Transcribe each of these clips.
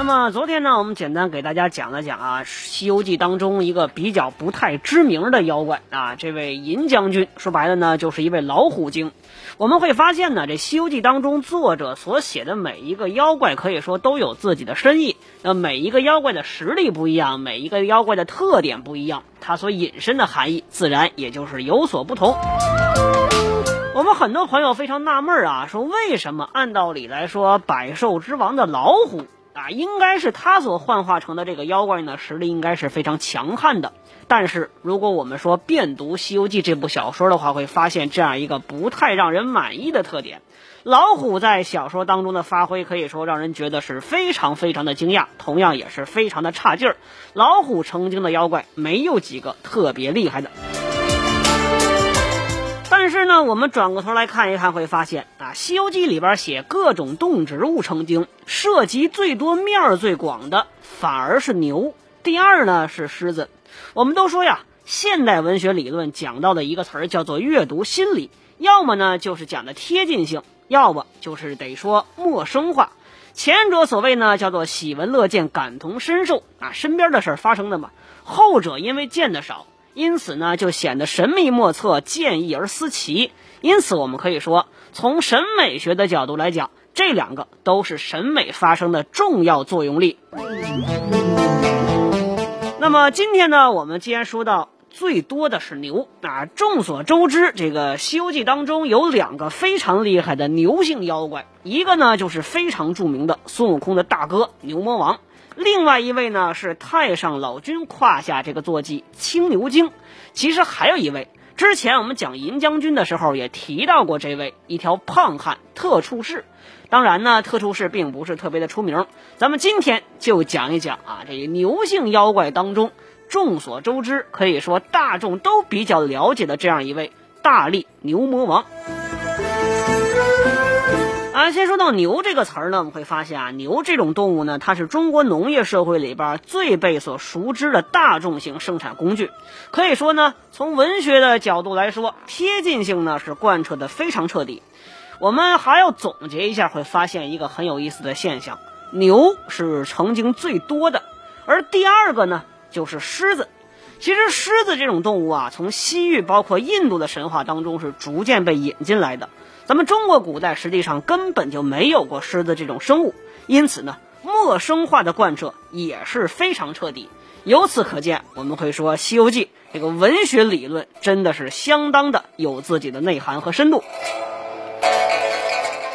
那么昨天呢，我们简单给大家讲了讲啊，《西游记》当中一个比较不太知名的妖怪啊，这位银将军，说白了呢，就是一位老虎精。我们会发现呢，这《西游记》当中作者所写的每一个妖怪，可以说都有自己的深意。那每一个妖怪的实力不一样，每一个妖怪的特点不一样，它所引申的含义自然也就是有所不同。我们很多朋友非常纳闷啊，说为什么按道理来说，百兽之王的老虎？啊，应该是他所幻化成的这个妖怪呢，实力应该是非常强悍的。但是，如果我们说遍读《西游记》这部小说的话，会发现这样一个不太让人满意的特点：老虎在小说当中的发挥，可以说让人觉得是非常非常的惊讶，同样也是非常的差劲儿。老虎成精的妖怪没有几个特别厉害的。但是呢，我们转过头来看一看，会发现啊，《西游记》里边写各种动植物成精，涉及最多、面儿最广的反而是牛，第二呢是狮子。我们都说呀，现代文学理论讲到的一个词儿叫做阅读心理，要么呢就是讲的贴近性，要么就是得说陌生化。前者所谓呢叫做喜闻乐见、感同身受啊，身边的事儿发生的嘛；后者因为见得少。因此呢，就显得神秘莫测、见异而思奇。因此，我们可以说，从审美学的角度来讲，这两个都是审美发生的重要作用力。那么今天呢，我们既然说到最多的是牛啊，众所周知，这个《西游记》当中有两个非常厉害的牛性妖怪，一个呢就是非常著名的孙悟空的大哥牛魔王。另外一位呢是太上老君胯下这个坐骑青牛精，其实还有一位，之前我们讲银将军的时候也提到过这位一条胖汉特处士。当然呢，特处士并不是特别的出名。咱们今天就讲一讲啊，这牛性妖怪当中众所周知，可以说大众都比较了解的这样一位大力牛魔王。啊，先说到牛这个词儿呢，我们会发现啊，牛这种动物呢，它是中国农业社会里边最被所熟知的大众型生产工具。可以说呢，从文学的角度来说，贴近性呢是贯彻的非常彻底。我们还要总结一下，会发现一个很有意思的现象：牛是曾经最多的，而第二个呢就是狮子。其实狮子这种动物啊，从西域包括印度的神话当中是逐渐被引进来的。咱们中国古代实际上根本就没有过狮子这种生物，因此呢，陌生化的贯彻也是非常彻底。由此可见，我们会说《西游记》这个文学理论真的是相当的有自己的内涵和深度。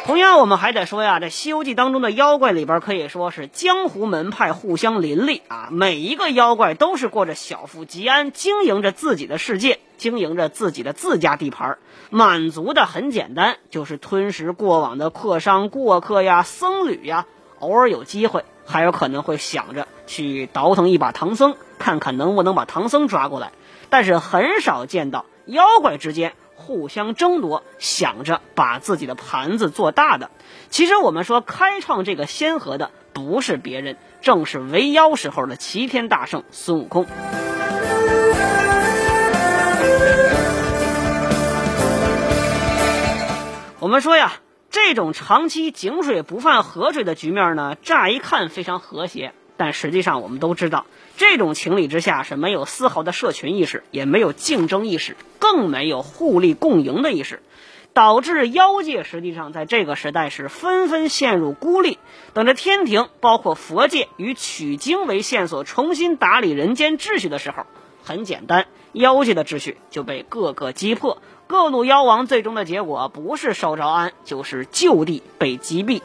同样，我们还得说呀，这《西游记》当中的妖怪里边可以说是江湖门派互相林立啊，每一个妖怪都是过着小富即安，经营着自己的世界，经营着自己的自家地盘，满足的很简单，就是吞食过往的客商、过客呀、僧侣呀，偶尔有机会，还有可能会想着去倒腾一把唐僧，看看能不能把唐僧抓过来，但是很少见到妖怪之间。互相争夺，想着把自己的盘子做大的。其实我们说开创这个先河的不是别人，正是围妖时候的齐天大圣孙悟空。我们说呀，这种长期井水不犯河水的局面呢，乍一看非常和谐。但实际上，我们都知道，这种情理之下是没有丝毫的社群意识，也没有竞争意识，更没有互利共赢的意识，导致妖界实际上在这个时代是纷纷陷入孤立，等着天庭，包括佛界以取经为线索，重新打理人间秩序的时候，很简单，妖界的秩序就被各个击破，各路妖王最终的结果不是受招安，就是就地被击毙。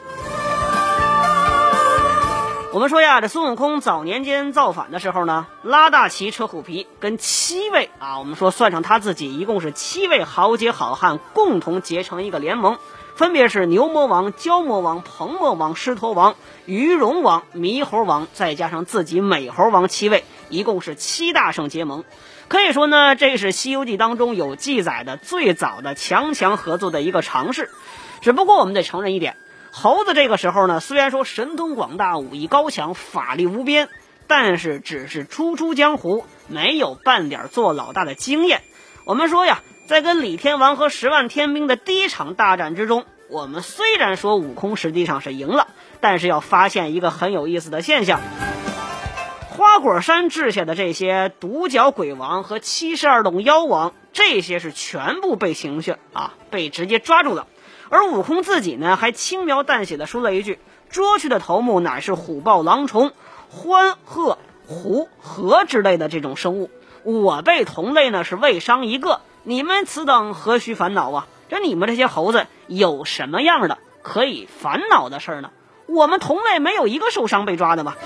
我们说呀，这孙悟空早年间造反的时候呢，拉大旗扯虎皮，跟七位啊，我们说算上他自己，一共是七位豪杰好汉共同结成一个联盟，分别是牛魔王、蛟魔王、鹏魔王、狮驼王、鱼龙王、猕猴王，再加上自己美猴王七位，一共是七大圣结盟。可以说呢，这是《西游记》当中有记载的最早的强强合作的一个尝试。只不过我们得承认一点。猴子这个时候呢，虽然说神通广大、武艺高强、法力无边，但是只是初出江湖，没有半点做老大的经验。我们说呀，在跟李天王和十万天兵的第一场大战之中，我们虽然说悟空实际上是赢了，但是要发现一个很有意思的现象：花果山治下的这些独角鬼王和七十二洞妖王，这些是全部被刑讯啊，被直接抓住了。而悟空自己呢，还轻描淡写的说了一句：“捉去的头目乃是虎豹狼虫、獾鹤虎河之类的这种生物，我辈同类呢是未伤一个，你们此等何须烦恼啊？这你们这些猴子有什么样的可以烦恼的事儿呢？我们同类没有一个受伤被抓的吧？”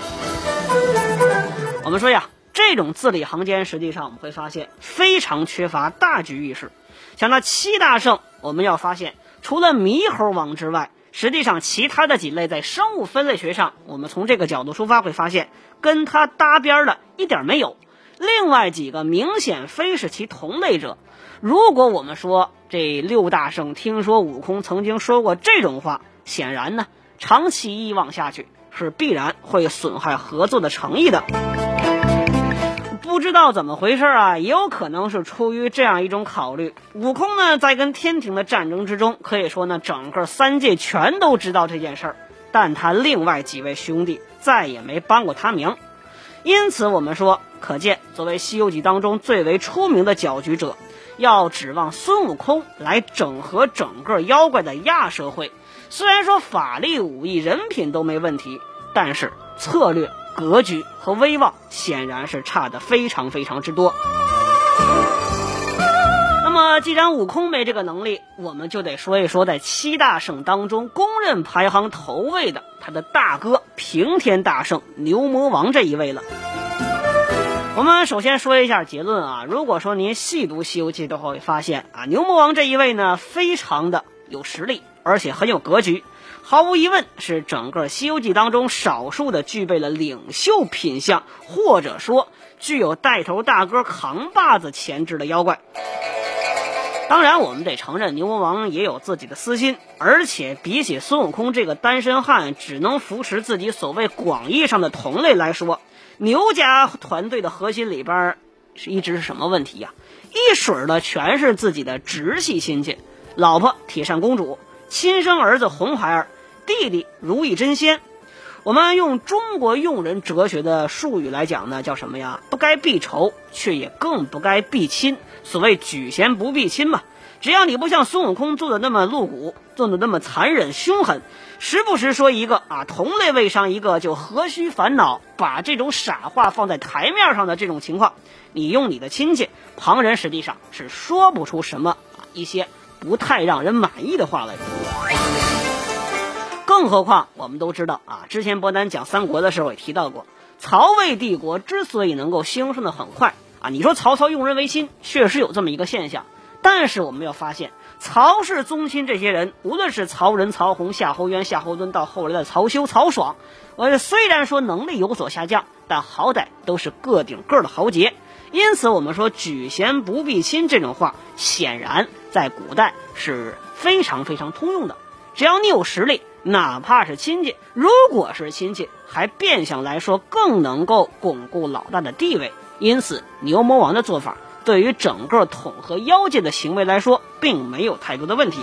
我们说呀，这种字里行间，实际上我们会发现非常缺乏大局意识。像那七大圣，我们要发现。除了猕猴王之外，实际上其他的几类在生物分类学上，我们从这个角度出发会发现跟它搭边的一点没有。另外几个明显非是其同类者。如果我们说这六大圣听说悟空曾经说过这种话，显然呢，长期以往下去是必然会损害合作的诚意的。不知道怎么回事啊，也有可能是出于这样一种考虑。悟空呢，在跟天庭的战争之中，可以说呢，整个三界全都知道这件事儿，但他另外几位兄弟再也没帮过他名。因此，我们说，可见作为《西游记》当中最为出名的搅局者，要指望孙悟空来整合整个妖怪的亚社会，虽然说法力、武艺、人品都没问题，但是策略。格局和威望显然是差的非常非常之多。那么，既然悟空没这个能力，我们就得说一说在七大圣当中公认排行头位的他的大哥平天大圣牛魔王这一位了。我们首先说一下结论啊，如果说您细读《西游记》的话，会发现啊，牛魔王这一位呢，非常的有实力，而且很有格局。毫无疑问，是整个《西游记》当中少数的具备了领袖品相，或者说具有带头大哥扛把子潜质的妖怪。当然，我们得承认牛魔王也有自己的私心，而且比起孙悟空这个单身汉只能扶持自己所谓广义上的同类来说，牛家团队的核心里边是一直是什么问题呀？一水的全是自己的直系亲戚，老婆铁扇公主，亲生儿子红孩儿。弟弟如意真仙，我们用中国用人哲学的术语来讲呢，叫什么呀？不该避仇，却也更不该避亲。所谓举贤不避亲嘛。只要你不像孙悟空做的那么露骨，做的那么残忍凶狠，时不时说一个啊同类未伤一个就何须烦恼，把这种傻话放在台面上的这种情况，你用你的亲戚，旁人实际上是说不出什么啊一些不太让人满意的话来。更何况，我们都知道啊，之前伯南讲三国的时候也提到过，曹魏帝国之所以能够兴盛的很快啊，你说曹操用人为亲，确实有这么一个现象。但是我们要发现，曹氏宗亲这些人，无论是曹仁、曹洪、夏侯渊、夏侯惇，到后来的曹休、曹爽，呃，虽然说能力有所下降，但好歹都是个顶个的豪杰。因此，我们说举贤不避亲这种话，显然在古代是非常非常通用的。只要你有实力。哪怕是亲戚，如果是亲戚，还变相来说更能够巩固老大的地位。因此，牛魔王的做法对于整个统合妖界的行为来说，并没有太多的问题。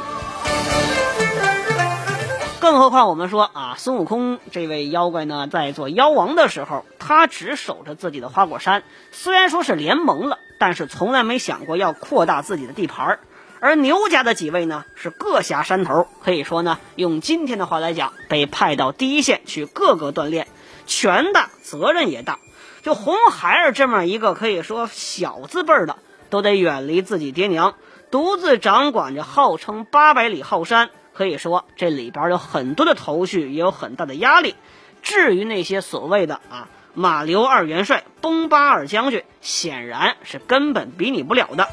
更何况我们说啊，孙悟空这位妖怪呢，在做妖王的时候，他只守着自己的花果山，虽然说是联盟了，但是从来没想过要扩大自己的地盘儿。而牛家的几位呢，是各辖山头，可以说呢，用今天的话来讲，被派到第一线去各个锻炼，权大责任也大。就红孩儿这么一个可以说小字辈儿的，都得远离自己爹娘，独自掌管着号称八百里后山，可以说这里边有很多的头绪，也有很大的压力。至于那些所谓的啊马刘二元帅、崩巴二将军，显然是根本比拟不了的。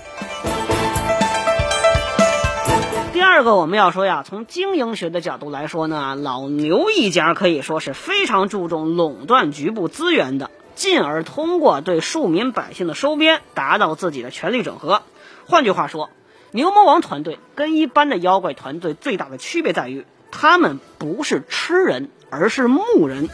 二个我们要说呀，从经营学的角度来说呢，老牛一家可以说是非常注重垄断局部资源的，进而通过对庶民百姓的收编，达到自己的权力整合。换句话说，牛魔王团队跟一般的妖怪团队最大的区别在于，他们不是吃人，而是牧人。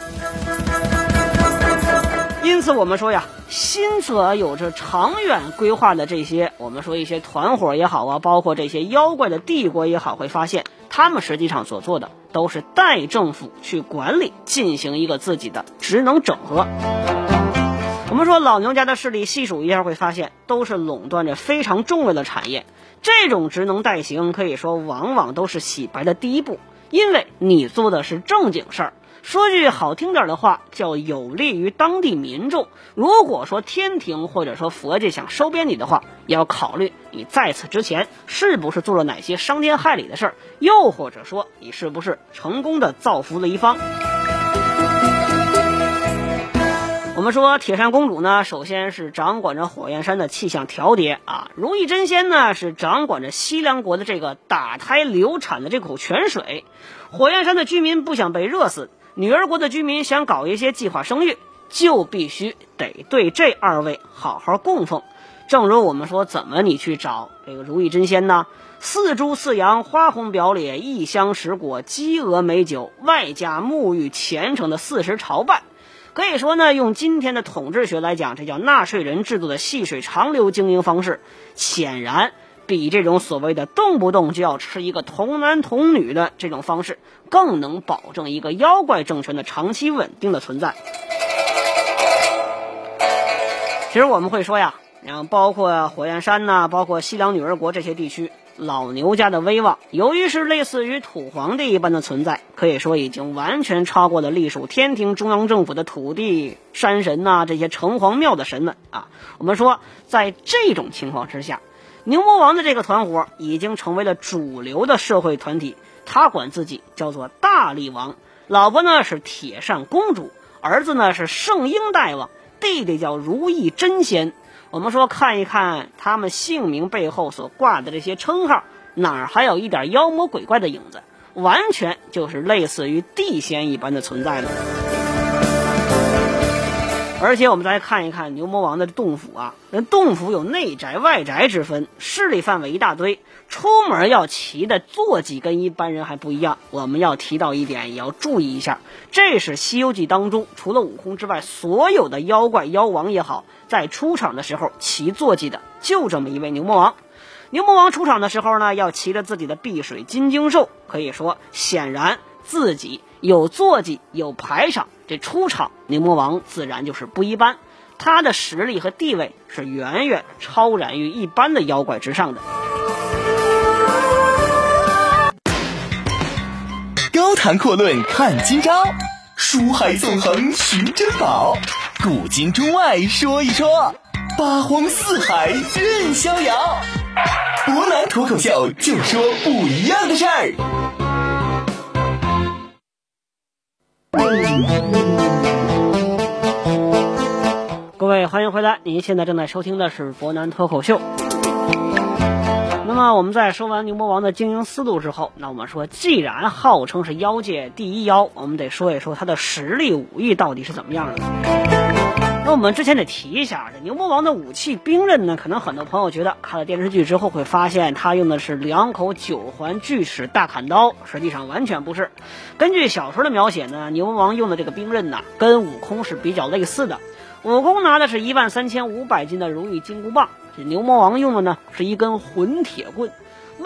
因此，我们说呀，新则有着长远规划的这些，我们说一些团伙也好啊，包括这些妖怪的帝国也好，会发现他们实际上所做的都是代政府去管理，进行一个自己的职能整合。我们说老牛家的势力，细数一下会发现，都是垄断着非常重要的产业。这种职能代行，可以说往往都是洗白的第一步，因为你做的是正经事儿。说句好听点的话，叫有利于当地民众。如果说天庭或者说佛界想收编你的话，要考虑你在此之前是不是做了哪些伤天害理的事儿，又或者说你是不是成功的造福了一方。我们说铁扇公主呢，首先是掌管着火焰山的气象调节啊；如意真仙呢，是掌管着西凉国的这个打胎流产的这口泉水。火焰山的居民不想被热死。女儿国的居民想搞一些计划生育，就必须得对这二位好好供奉。正如我们说，怎么你去找这个如意真仙呢？四猪四羊，花红表里，一香十果，鸡鹅美酒，外加沐浴虔诚的四时朝拜。可以说呢，用今天的统治学来讲，这叫纳税人制度的细水长流经营方式，显然。比这种所谓的动不动就要吃一个童男童女的这种方式，更能保证一个妖怪政权的长期稳定的存在。其实我们会说呀，后包括火焰山呐，包括西凉女儿国这些地区，老牛家的威望，由于是类似于土皇帝一般的存在，可以说已经完全超过了隶属天庭中央政府的土地山神呐这些城隍庙的神们啊。我们说，在这种情况之下。牛魔王的这个团伙已经成为了主流的社会团体，他管自己叫做大力王，老婆呢是铁扇公主，儿子呢是圣婴大王，弟弟叫如意真仙。我们说看一看他们姓名背后所挂的这些称号，哪儿还有一点妖魔鬼怪的影子？完全就是类似于地仙一般的存在了。而且我们再看一看牛魔王的洞府啊，人洞府有内宅外宅之分，势力范围一大堆，出门要骑的坐骑跟一般人还不一样。我们要提到一点，也要注意一下，这是《西游记》当中除了悟空之外，所有的妖怪妖王也好，在出场的时候骑坐骑的就这么一位牛魔王。牛魔王出场的时候呢，要骑着自己的碧水金睛兽，可以说显然自己有坐骑，有排场。这出场，牛魔王自然就是不一般，他的实力和地位是远远超然于一般的妖怪之上的。高谈阔论看今朝，书海纵横寻珍宝，古今中外说一说，八荒四海任逍遥。博南脱口秀就说不一样的事儿。各位，欢迎回来！您现在正在收听的是博南脱口秀。那么，我们在说完牛魔王的经营思路之后，那我们说，既然号称是妖界第一妖，我们得说一说他的实力武艺到底是怎么样的。那我们之前得提一下，这牛魔王的武器兵刃呢，可能很多朋友觉得看了电视剧之后会发现他用的是两口九环巨齿大砍刀，实际上完全不是。根据小说的描写呢，牛魔王用的这个兵刃呢，跟悟空是比较类似的。悟空拿的是一万三千五百斤的如意金箍棒，这牛魔王用的呢是一根混铁棍。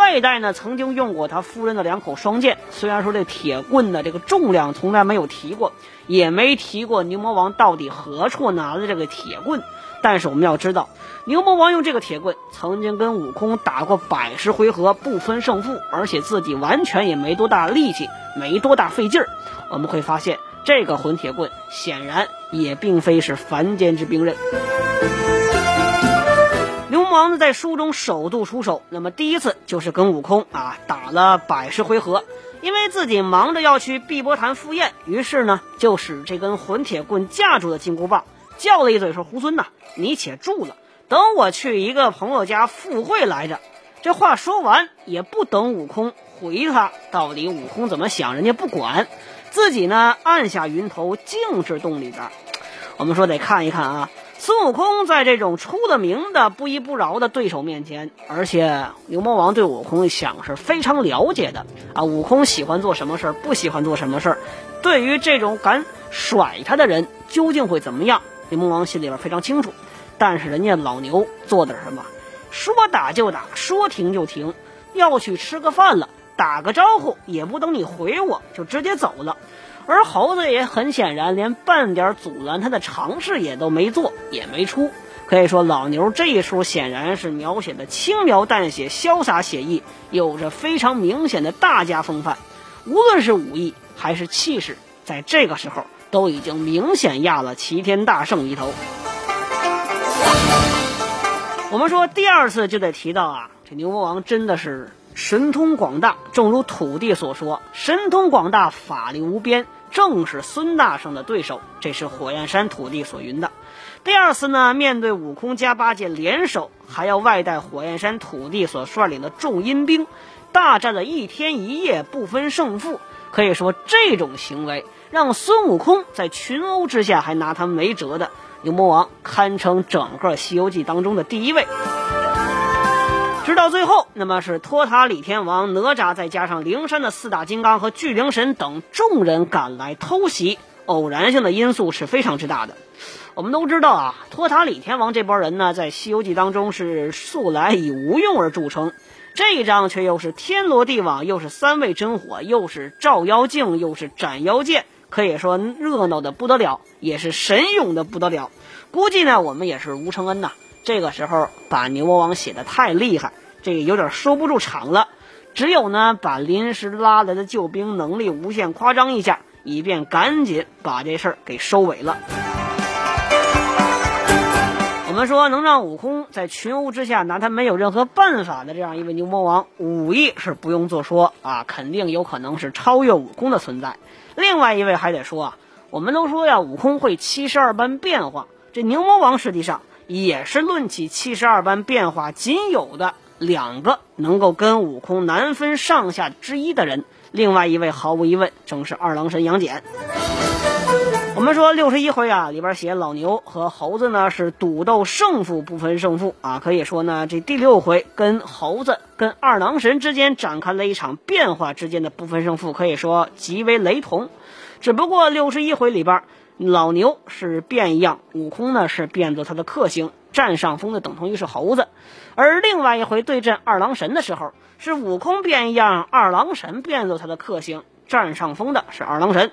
外带呢曾经用过他夫人的两口双剑，虽然说这铁棍的这个重量从来没有提过，也没提过牛魔王到底何处拿的这个铁棍，但是我们要知道，牛魔王用这个铁棍曾经跟悟空打过百十回合不分胜负，而且自己完全也没多大力气，没多大费劲儿。我们会发现，这个混铁棍显然也并非是凡间之兵刃。王呢，在书中首度出手，那么第一次就是跟悟空啊打了百十回合，因为自己忙着要去碧波潭赴宴，于是呢，就使这根混铁棍架住了金箍棒，叫了一嘴说：“猢狲呐，你且住了，等我去一个朋友家赴会来着。”这话说完，也不等悟空回他，到底悟空怎么想，人家不管，自己呢按下云头，径至洞里边。我们说得看一看啊。孙悟空在这种出了名的不依不饶的对手面前，而且牛魔王对悟空想是非常了解的啊。悟空喜欢做什么事儿，不喜欢做什么事儿，对于这种敢甩他的人，究竟会怎么样？牛魔王心里边非常清楚。但是人家老牛做点什么，说打就打，说停就停，要去吃个饭了，打个招呼也不等你回我，就直接走了。而猴子也很显然，连半点阻拦他的尝试也都没做，也没出。可以说，老牛这一出显然是描写的轻描淡写、潇洒写意，有着非常明显的大家风范。无论是武艺还是气势，在这个时候都已经明显压了齐天大圣一头。我们说第二次就得提到啊，这牛魔王真的是。神通广大，正如土地所说，神通广大，法力无边，正是孙大圣的对手。这是火焰山土地所云的。第二次呢，面对悟空加八戒联手，还要外带火焰山土地所率领的众阴兵，大战了一天一夜，不分胜负。可以说，这种行为让孙悟空在群殴之下还拿他没辙的牛魔王，堪称整个《西游记》当中的第一位。直到最后，那么是托塔李天王、哪吒，再加上灵山的四大金刚和巨灵神等众人赶来偷袭，偶然性的因素是非常之大的。我们都知道啊，托塔李天王这波人呢，在《西游记》当中是素来以无用而著称，这一章却又是天罗地网，又是三昧真火，又是照妖镜，又是斩妖剑，可以说热闹的不得了，也是神勇的不得了。估计呢，我们也是吴承恩呐。这个时候把牛魔王写的太厉害，这个有点收不住场了。只有呢把临时拉来的救兵能力无限夸张一下，以便赶紧把这事儿给收尾了。我们说能让悟空在群殴之下拿他没有任何办法的这样一位牛魔王，武艺是不用多说啊，肯定有可能是超越悟空的存在。另外一位还得说啊，我们都说呀，悟空会七十二般变化，这牛魔王实际上。也是论起七十二般变化，仅有的两个能够跟悟空难分上下之一的人。另外一位毫无疑问正是二郎神杨戬。我们说六十一回啊，里边写老牛和猴子呢是赌斗胜负不分胜负啊，可以说呢这第六回跟猴子跟二郎神之间展开了一场变化之间的不分胜负，可以说极为雷同。只不过六十一回里边。老牛是变样，悟空呢是变作他的克星，占上风的等同于是猴子。而另外一回对阵二郎神的时候，是悟空变样，二郎神变作他的克星，占上风的是二郎神。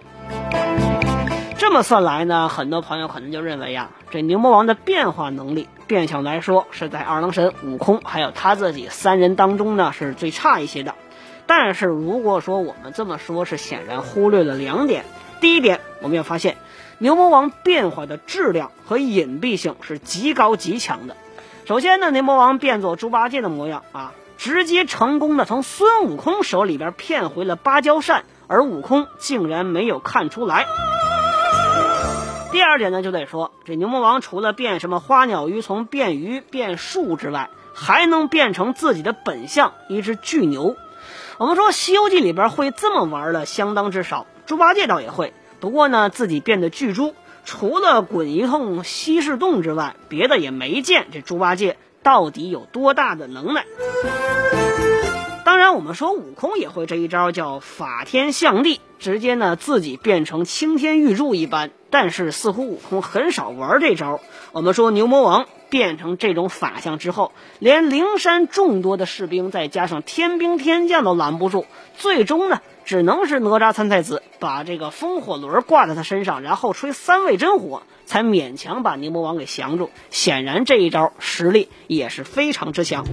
这么算来呢，很多朋友可能就认为呀，这牛魔王的变化能力，变相来说是在二郎神、悟空还有他自己三人当中呢是最差一些的。但是如果说我们这么说，是显然忽略了两点。第一点，我们要发现。牛魔王变化的质量和隐蔽性是极高极强的。首先呢，牛魔王变作猪八戒的模样啊，直接成功的从孙悟空手里边骗回了芭蕉扇，而悟空竟然没有看出来。第二点呢，就得说这牛魔王除了变什么花鸟鱼虫、变鱼、变树之外，还能变成自己的本相一只巨牛。我们说《西游记》里边会这么玩的相当之少，猪八戒倒也会。不过呢，自己变得巨猪，除了滚一通西市洞之外，别的也没见。这猪八戒到底有多大的能耐？当然，我们说悟空也会这一招，叫法天象地，直接呢自己变成青天玉柱一般。但是似乎悟空很少玩这招。我们说牛魔王变成这种法相之后，连灵山众多的士兵，再加上天兵天将都拦不住，最终呢？只能是哪吒三太子把这个风火轮挂在他身上，然后吹三味真火，才勉强把牛魔王给降住。显然这一招实力也是非常之强。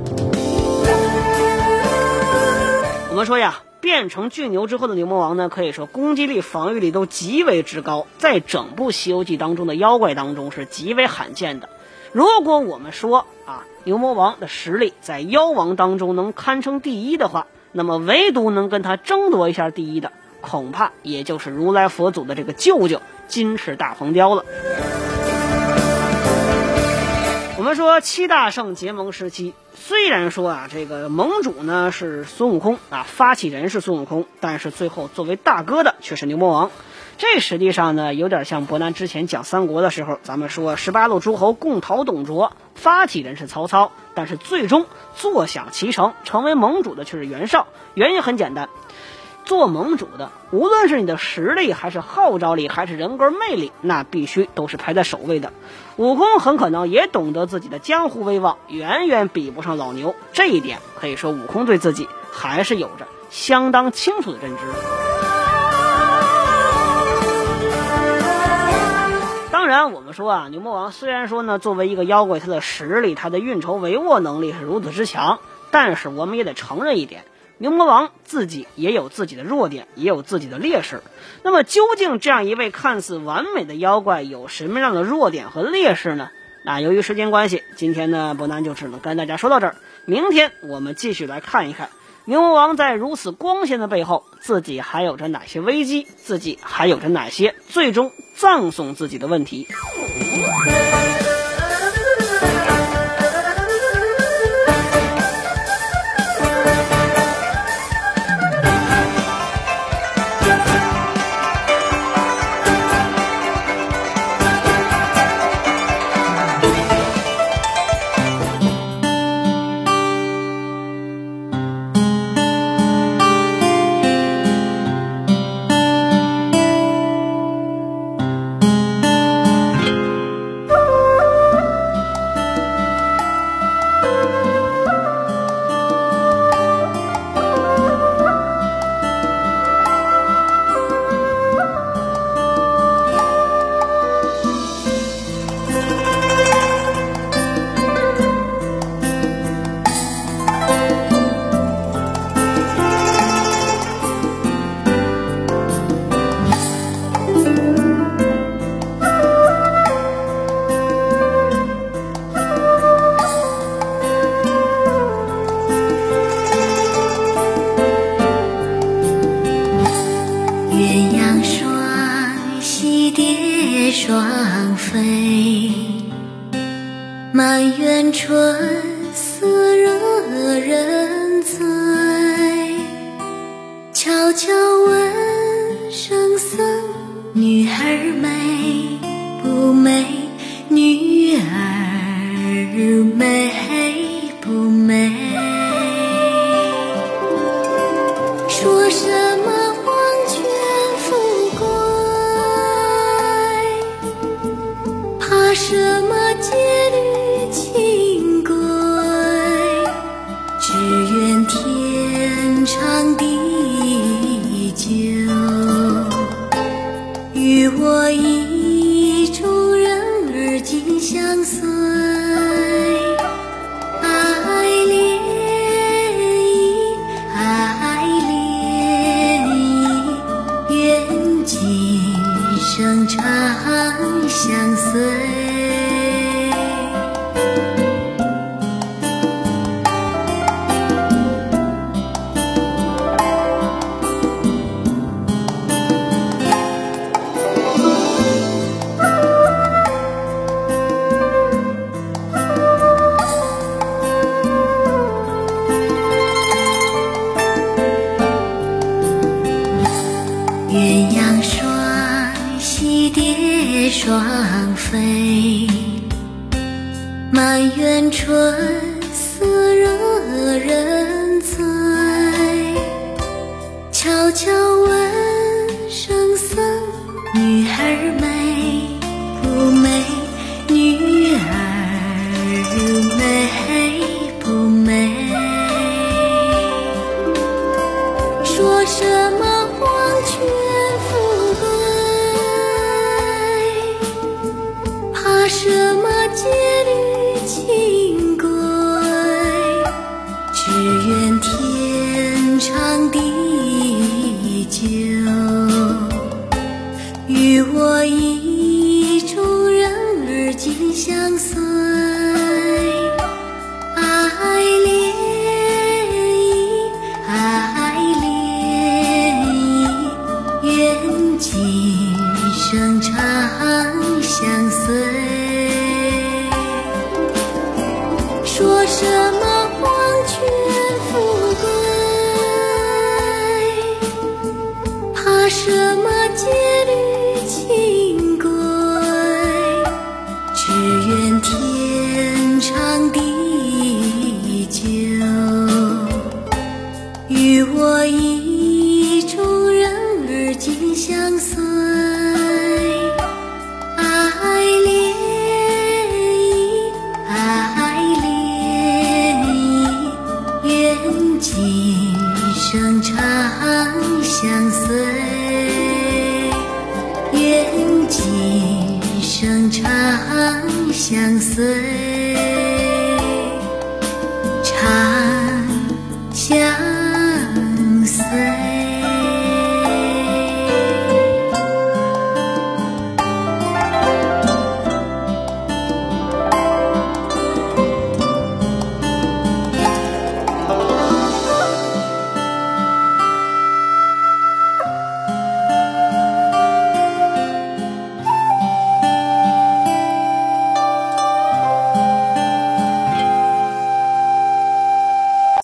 我们说呀，变成巨牛之后的牛魔王呢，可以说攻击力、防御力都极为之高，在整部《西游记》当中的妖怪当中是极为罕见的。如果我们说啊，牛魔王的实力在妖王当中能堪称第一的话，那么唯独能跟他争夺一下第一的，恐怕也就是如来佛祖的这个舅舅金翅大鹏雕了。我们说七大圣结盟时期，虽然说啊，这个盟主呢是孙悟空啊，发起人是孙悟空，但是最后作为大哥的却是牛魔王。这实际上呢，有点像伯南之前讲三国的时候，咱们说十八路诸侯共讨董卓，发起人是曹操，但是最终坐享其成，成为盟主的却是袁绍。原因很简单，做盟主的，无论是你的实力，还是号召力，还是人格魅力，那必须都是排在首位的。悟空很可能也懂得自己的江湖威望远远比不上老牛，这一点可以说悟空对自己还是有着相当清楚的认知。当然，我们说啊，牛魔王虽然说呢，作为一个妖怪，他的实力、他的运筹帷幄能力是如此之强，但是我们也得承认一点，牛魔王自己也有自己的弱点，也有自己的劣势。那么，究竟这样一位看似完美的妖怪有什么样的弱点和劣势呢？那由于时间关系，今天呢，伯南就只能跟大家说到这儿。明天我们继续来看一看。牛魔王在如此光鲜的背后，自己还有着哪些危机？自己还有着哪些最终葬送自己的问题？只愿天长地久与我一鸳鸯双栖蝶双飞满园春色惹人尽相思。